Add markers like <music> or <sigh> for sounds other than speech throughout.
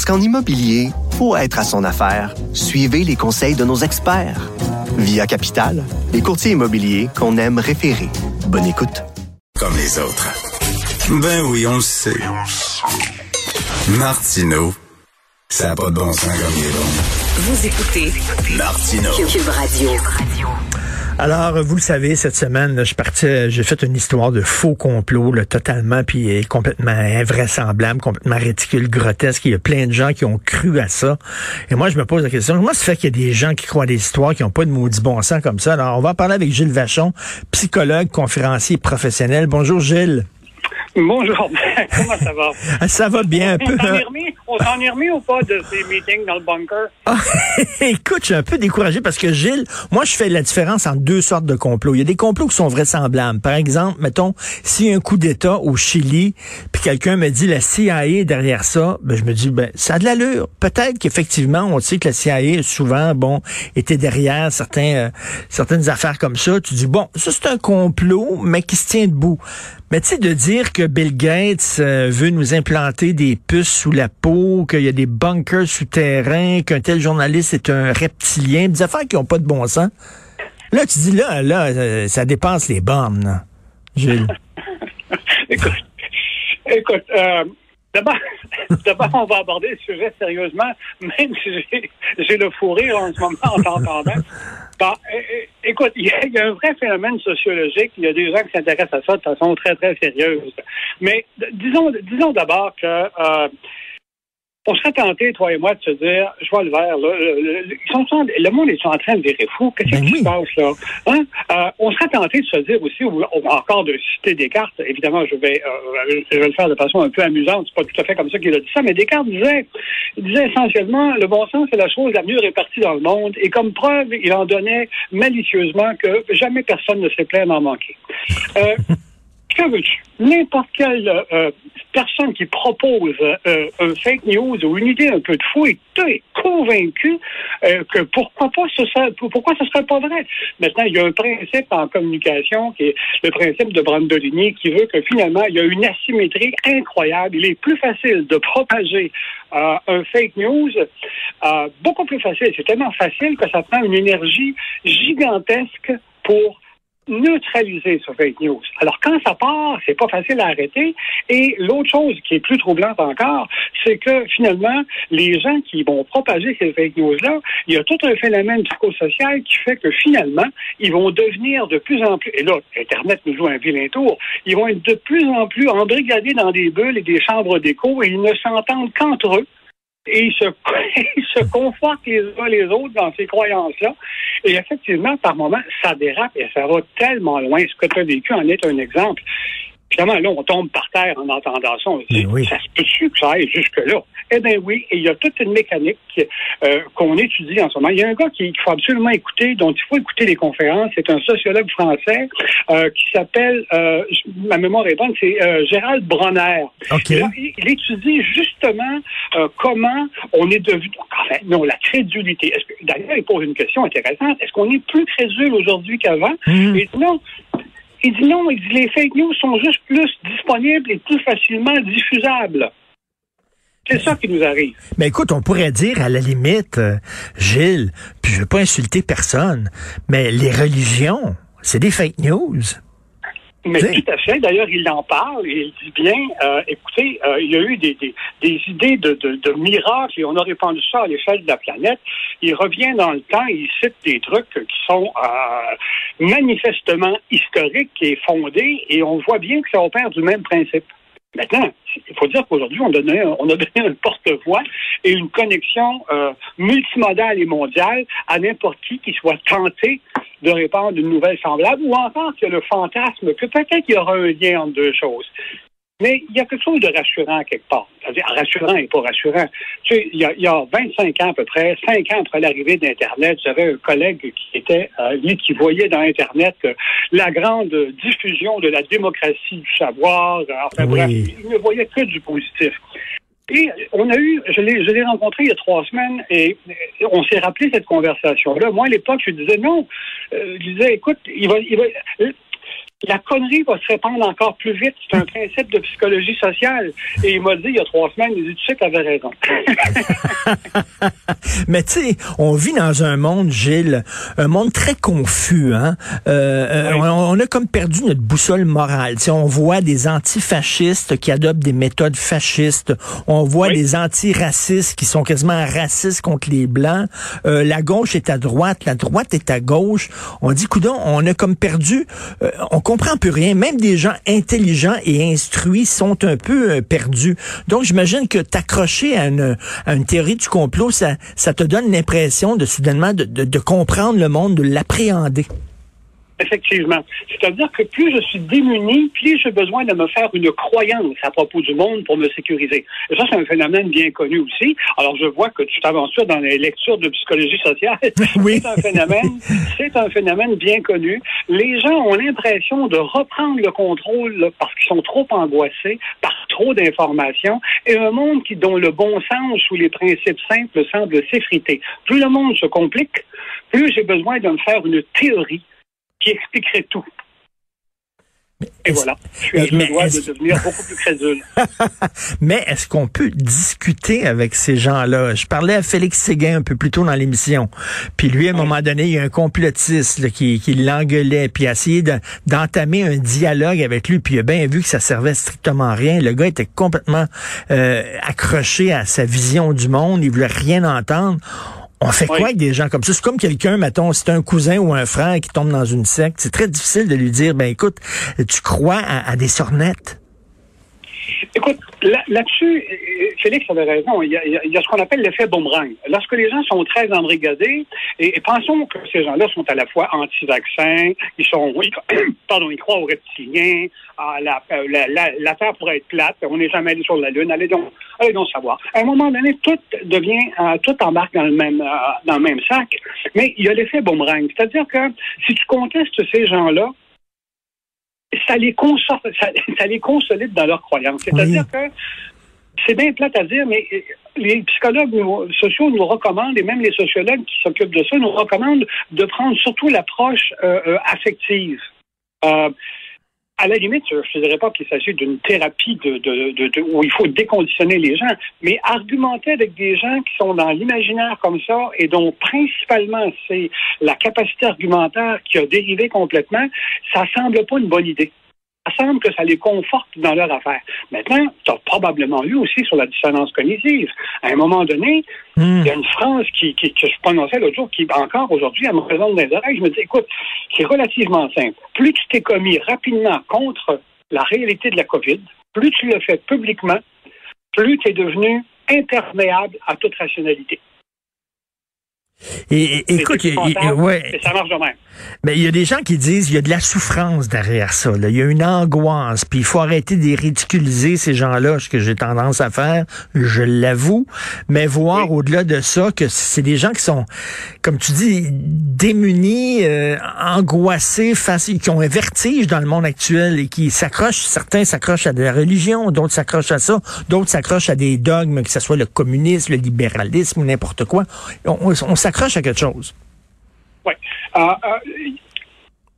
Parce qu'en immobilier, pour être à son affaire, suivez les conseils de nos experts. Via Capital, les courtiers immobiliers qu'on aime référer. Bonne écoute. Comme les autres. Ben oui, on le sait. Martineau, ça n'a pas de bon sens comme il est bon. Vous écoutez Martineau. Cube Radio. Alors, vous le savez, cette semaine, je suis parti, j'ai fait une histoire de faux complot, là, totalement, puis complètement invraisemblable, complètement ridicule, grotesque. Il y a plein de gens qui ont cru à ça. Et moi, je me pose la question, comment se fait qu'il y a des gens qui croient des histoires qui n'ont pas de maudit bon sens comme ça? Alors, on va en parler avec Gilles Vachon, psychologue, conférencier professionnel. Bonjour, Gilles. Bonjour, <laughs> comment ça va? Ah, Ça va bien un peu. On s'en hein? est remis, on s'en est remis ou pas de ces meetings dans le bunker? Ah, <laughs> écoute, je suis un peu découragé parce que Gilles, moi, je fais la différence entre deux sortes de complots. Il y a des complots qui sont vraisemblables. Par exemple, mettons, s'il y a un coup d'État au Chili, puis quelqu'un me dit la CIA est derrière ça, ben, je me dis, ben, ça a de l'allure. Peut-être qu'effectivement, on sait que la CIA, souvent, bon, était derrière certains, euh, certaines affaires comme ça. Tu dis, bon, ça, c'est un complot, mais qui se tient debout. Mais tu sais, de dire que Bill Gates euh, veut nous implanter des puces sous la peau, qu'il y a des bunkers souterrains, qu'un tel journaliste est un reptilien, des affaires qui n'ont pas de bon sens. Là, tu dis, là, là, euh, ça dépasse les bornes, là. Gilles. <laughs> écoute, écoute euh, d'abord, <laughs> d'abord, on va aborder le sujet sérieusement, même si j'ai, le fou en ce moment en t'entendant. Bon, é- é- écoute, <laughs> il y, y a un vrai phénomène sociologique. Il y a des gens qui s'intéressent à ça de façon très, très sérieuse. Mais disons, disons d'abord que euh, on serait tenté, toi et moi, de se dire, je vois le verre, là, le, le- ils sont, le monde est en train de virer fou. Qu'est-ce Ben qui oui. se passe là? Hein? Euh, on serait tenté de se dire aussi, ou, ou encore de citer Descartes, évidemment, je vais, euh, je vais le faire de façon un peu amusante, c'est pas tout à fait comme ça qu'il a dit ça, mais Descartes disait, il disait essentiellement, le bon sens, c'est la chose la mieux répartie dans le monde, et comme preuve, il en donnait malicieusement que jamais personne ne s'est plaint d'en manquer. Euh, <laughs> que veux-tu? N'importe quelle euh, personne qui propose euh, un fake news ou une idée un peu de fou est, convaincu euh, que pourquoi pas ce serait, pourquoi ce serait pas vrai? Maintenant, il y a un principe en communication qui est le principe de Brandolini qui veut que finalement, il y a une asymétrie incroyable. Il est plus facile de propager euh, un fake news, beaucoup plus facile. C'est tellement facile que ça prend une énergie gigantesque pour neutraliser ce fake news. Alors quand ça part, c'est pas facile à arrêter. Et l'autre chose qui est plus troublante encore, c'est que finalement, les gens qui vont propager ces fake news-là, il y a tout un phénomène psychosocial qui fait que finalement, ils vont devenir de plus en plus, et là, Internet nous joue un vilain tour, ils vont être de plus en plus embrigadés dans des bulles et des chambres d'écho et ils ne s'entendent qu'entre eux et ils se, <laughs> confortent les uns les autres dans ces croyances-là. Et effectivement, par moments, ça dérape et ça va tellement loin. Ce que tu as vécu en est un exemple. Finalement, là, on tombe par terre en entendant ça. On se dit, Mais oui. ça se peut-tu que ça aille jusque-là? Eh bien oui, et il y a toute une mécanique euh, qu'on étudie en ce moment. Il y a un gars qui- qu'il faut absolument écouter, dont il faut écouter les conférences. C'est un sociologue français euh, qui s'appelle, euh, ma mémoire est bonne, c'est euh, Gérald Bronner. OK. Et là, il, étudie justement euh, comment on est devenu, enfin, non, la crédulité. Est-ce que- D'ailleurs, il pose une question intéressante. Est-ce qu'on est plus crédule aujourd'hui qu'avant? Mhm. Dit non. Il dit non, il dit les fake news sont juste plus disponibles et plus facilement diffusables. C'est ça qui nous arrive. Mais écoute, on pourrait dire à la limite, euh, Gilles, puis je veux pas insulter personne, mais les religions, c'est des fake news. Mais Oui. tout à fait. D'ailleurs, il en parle et il dit bien, euh, écoutez, euh, il y a eu des, des, des idées de, de, de miracles et on a répandu ça à l'échelle de la planète. Il revient dans le temps, il cite des trucs qui sont euh, manifestement historiques et fondés et on voit bien que ça opère du même principe. Maintenant, il faut dire qu'aujourd'hui, on, on a donné un porte-voix et une connexion euh, multimodale et mondiale à n'importe qui qui soit tenté de répandre une nouvelle semblable ou encore qu'il y a le fantasme que peut-être qu'il y aura un lien entre deux choses. Mais il y a quelque chose de rassurant quelque part. C'est-à-dire rassurant et pas rassurant. Tu sais, il y, a, il y a 25 ans à peu près, 5 ans après l'arrivée d'Internet, j'avais un collègue qui était, euh, lui, qui voyait dans Internet euh, la grande diffusion de la démocratie du savoir. Enfin Oui. bref, il ne voyait que du positif. Et on a eu, je l'ai, je l'ai rencontré il y a trois semaines et euh, on s'est rappelé cette conversation-là. Moi, à l'époque, je disais non. Euh, je disais, écoute, il va, il va, euh, la connerie va se répandre encore plus vite. C'est un principe de psychologie sociale. Et il m'a dit il y a trois semaines, il dit, tu sais, tu avais raison. <laughs> Mais tu sais, on vit dans un monde, Gilles, un monde très confus. Hein? Euh, euh, Oui. on, on a comme perdu notre boussole morale. Tu sais, on voit des antifascistes qui adoptent des méthodes fascistes. On voit Oui. des antiracistes qui sont quasiment racistes contre les blancs. Euh, la gauche est à droite, la droite est à gauche. On dit, coudon, on a comme perdu. euh, on comprend plus rien. Même des gens intelligents et instruits sont un peu euh, perdus. Donc, j'imagine que t'accrocher à une, théorie du complot, ça, te donne l'impression de soudainement de comprendre le monde, de l'appréhender. Effectivement. C'est-à-dire que plus je suis démuni, plus j'ai besoin de me faire une croyance à propos du monde pour me sécuriser. Et ça, c'est un phénomène bien connu aussi. Alors, je vois que tu t'aventures dans les lectures de psychologie sociale. <laughs> Oui. C'est un phénomène, c'est un phénomène bien connu. Les gens ont l'impression de reprendre le contrôle là, parce qu'ils sont trop angoissés par trop d'informations et un monde qui, dont le bon sens ou les principes simples semblent s'effriter. Plus le monde se complique, plus j'ai besoin de me faire une théorie qui expliquerait tout. Et voilà, je suis à mais deux doigts de devenir beaucoup plus crédule. <laughs> Mais est-ce qu'on peut discuter avec ces gens-là? Je parlais à Félix Séguin un peu plus tôt dans l'émission. Puis lui, à un moment donné, il y a un complotiste là, qui, qui l'engueulait, puis a essayé de- d'entamer un dialogue avec lui, puis il a bien vu que ça servait strictement à rien. Le gars était complètement euh, accroché à sa vision du monde, il voulait rien entendre. On fait quoi avec des gens comme ça? C'est comme quelqu'un, mettons, c'est un cousin ou un frère qui tombe dans une secte. C'est très difficile de lui dire, ben écoute, tu crois à, à des sornettes? Écoute, là- là-dessus, euh, Félix avait raison. Il y a, ce qu'on appelle l'effet boomerang. Lorsque les gens sont très embrigadés, et, pensons que ces gens-là sont à la fois anti-vaccins, ils sont, <coughs> pardon, ils croient aux reptiliens, euh, la, Terre pourrait être plate, on n'est jamais allé sur la Lune, allez donc, allez donc savoir. À un moment donné, tout devient, euh, tout embarque dans le même, euh, dans le même sac, mais il y a l'effet boomerang. C'est-à-dire que si tu contestes ces gens-là, ça les, ça, ça les consolide dans leurs croyances. C'est-à-dire que c'est bien plate à dire, mais les psychologues nous- sociaux nous recommandent, et même les sociologues qui s'occupent de ça, nous recommandent de prendre surtout l'approche euh, euh, affective. Euh, à la limite, je ne dirais pas qu'il s'agit d'une thérapie de, de- de- où il faut déconditionner les gens, mais argumenter avec des gens qui sont dans l'imaginaire comme ça et dont principalement c'est la capacité argumentaire qui a dérivé complètement, ça semble pas une bonne idée. Ça semble que ça les conforte dans leur affaire. Maintenant, tu as probablement lu aussi sur la dissonance cognitive. À un moment donné, Hmm. il y a une phrase qui, qui- que je prononçais l'autre jour qui, encore aujourd'hui, elle me résonne dans les oreilles. Je me dis, écoute, c'est relativement simple. Plus tu t'es commis rapidement contre la réalité de la COVID, plus tu le fais publiquement, plus tu es devenu imperméable à toute rationalité. Et, et- écoute, il- il- ouais, Et ça marche de même. mais il y a des gens qui disent il y a de la souffrance derrière ça. là. Il y a une angoisse, puis il faut arrêter de les ridiculiser ces gens-là, ce que j'ai tendance à faire, je l'avoue. Mais voir Oui. au-delà de ça que c'est des gens qui sont, comme tu dis, démunis, euh, angoissés, face, qui ont un vertige dans le monde actuel et qui s'accrochent. Certains s'accrochent à de la religion, d'autres s'accrochent à ça, d'autres s'accrochent à des dogmes, que ce soit le communisme, le libéralisme ou n'importe quoi. On, on- on s'accroche à quelque chose. Euh, euh,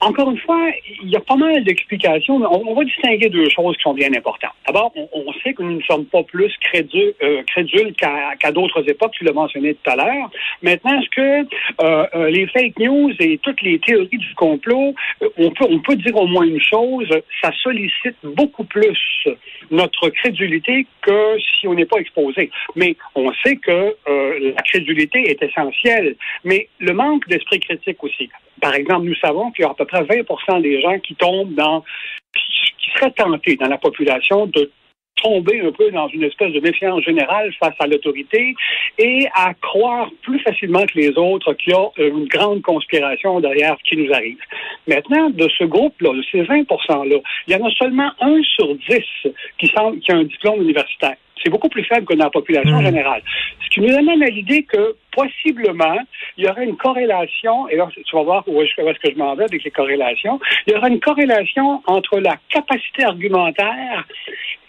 encore une fois, il y a pas mal d'explications. mais On, va distinguer deux choses qui sont bien importantes. D'abord, on, sait que nous ne sommes pas plus crédules, euh, crédules qu'à d'autres époques, tu l'as mentionné tout à l'heure. Maintenant, est-ce que euh, euh, les fake news et toutes les théories du complot, on peut, dire au moins une chose, ça sollicite beaucoup plus notre crédulité que si on n'est pas exposé. Mais on sait que la crédulité est essentielle, mais le manque d'esprit critique aussi. Par exemple, nous savons qu'il y a à peu près 20 des gens qui tombent dans, qui seraient tentés dans la population de tomber un peu dans une espèce de méfiance générale face à l'autorité et à croire plus facilement que les autres qu'il y a une grande conspiration derrière ce qui nous arrive. Maintenant, de ce groupe-là, de ces 20 %-là, il y en a seulement un sur dix qui, semble, qui a un diplôme universitaire. C'est beaucoup plus faible que dans la population Mmh. générale. Ce qui nous amène à l'idée que possiblement, il y aurait une corrélation, et là, tu vas voir où est-ce que je m'en vais avec les corrélations, il y aura une corrélation entre la capacité argumentaire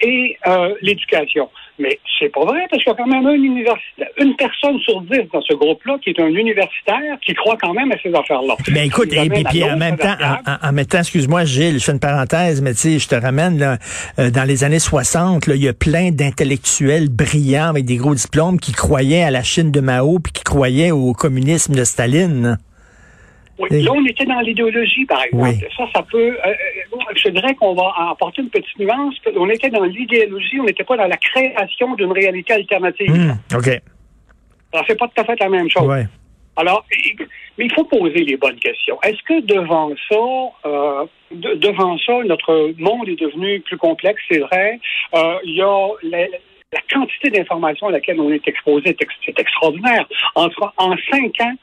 et euh, l'éducation. Mais c'est pas vrai, parce qu'il y a quand même un universitaire, une personne sur dix dans ce groupe-là qui est un universitaire qui croit quand même à ces affaires-là. Ben écoute, et puis, en même temps, en, même temps, excuse-moi Gilles, je fais une parenthèse, mais tu sais, je te ramène là, euh, dans les années 60, là, il y a plein d'intellectuels brillants avec des gros diplômes qui croyaient à la Chine de Mao puis qui croyaient au communisme de Staline. Oui, là, on était dans l'idéologie, par exemple. Oui. Ça, ça peut. euh, euh, je dirais qu'on va apporter une petite nuance. On était dans l'idéologie, on n'était pas dans la création d'une réalité alternative. Hum, OK. Alors, c'est pas tout à fait la même chose. Ouais. Alors, mais il faut poser les bonnes questions. Est-ce que devant ça, euh, de- devant ça, notre monde est devenu plus complexe, c'est vrai. Euh, Il y a la, la quantité d'informations à laquelle on est exposé, est ex- c'est extraordinaire. Entre, en cinq ans,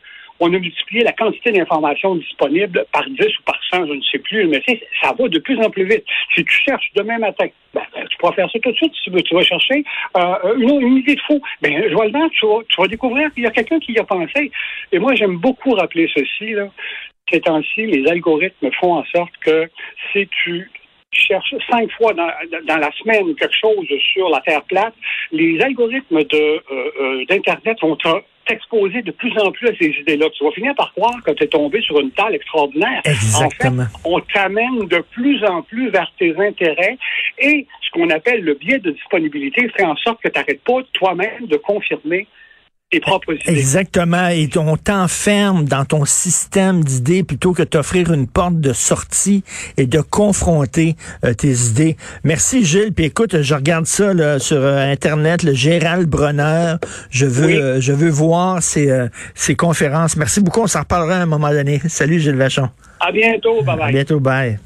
on a multiplié la quantité d'informations disponibles par 10 ou par 100, je ne sais plus, mais ça va de plus en plus vite. Si tu cherches demain matin, ben, ben, tu pourras faire ça tout de suite si tu veux. Tu vas chercher euh, une, idée de fou. Ben, je vois le vent, tu vas, découvrir qu'il y a quelqu'un qui y a pensé. Et moi, j'aime beaucoup rappeler ceci. Ces temps-ci, les algorithmes font en sorte que si tu cherches cinq fois dans, la semaine quelque chose sur la Terre plate, les algorithmes de, euh, euh, d'Internet t'exposer de plus en plus à ces idées-là. Tu vas finir par croire que tu es tombé sur une table extraordinaire. Exactement. En fait, on t'amène de plus en plus vers tes intérêts et ce qu'on appelle le biais de disponibilité fait en sorte que tu n'arrêtes pas toi-même de confirmer tes propres idées. Exactement. Et on t'enferme dans ton système d'idées plutôt que d'offrir une porte de sortie et de confronter euh, tes idées. Merci Gilles. Puis écoute, je regarde ça là, sur euh, Internet, le Gérald Bronner. Je veux, Oui. euh, je veux voir ces, euh, ces conférences. Merci beaucoup. On s'en reparlera à un moment donné. Salut Gilles Vachon. À bientôt. Bye À bye. bientôt. Bye.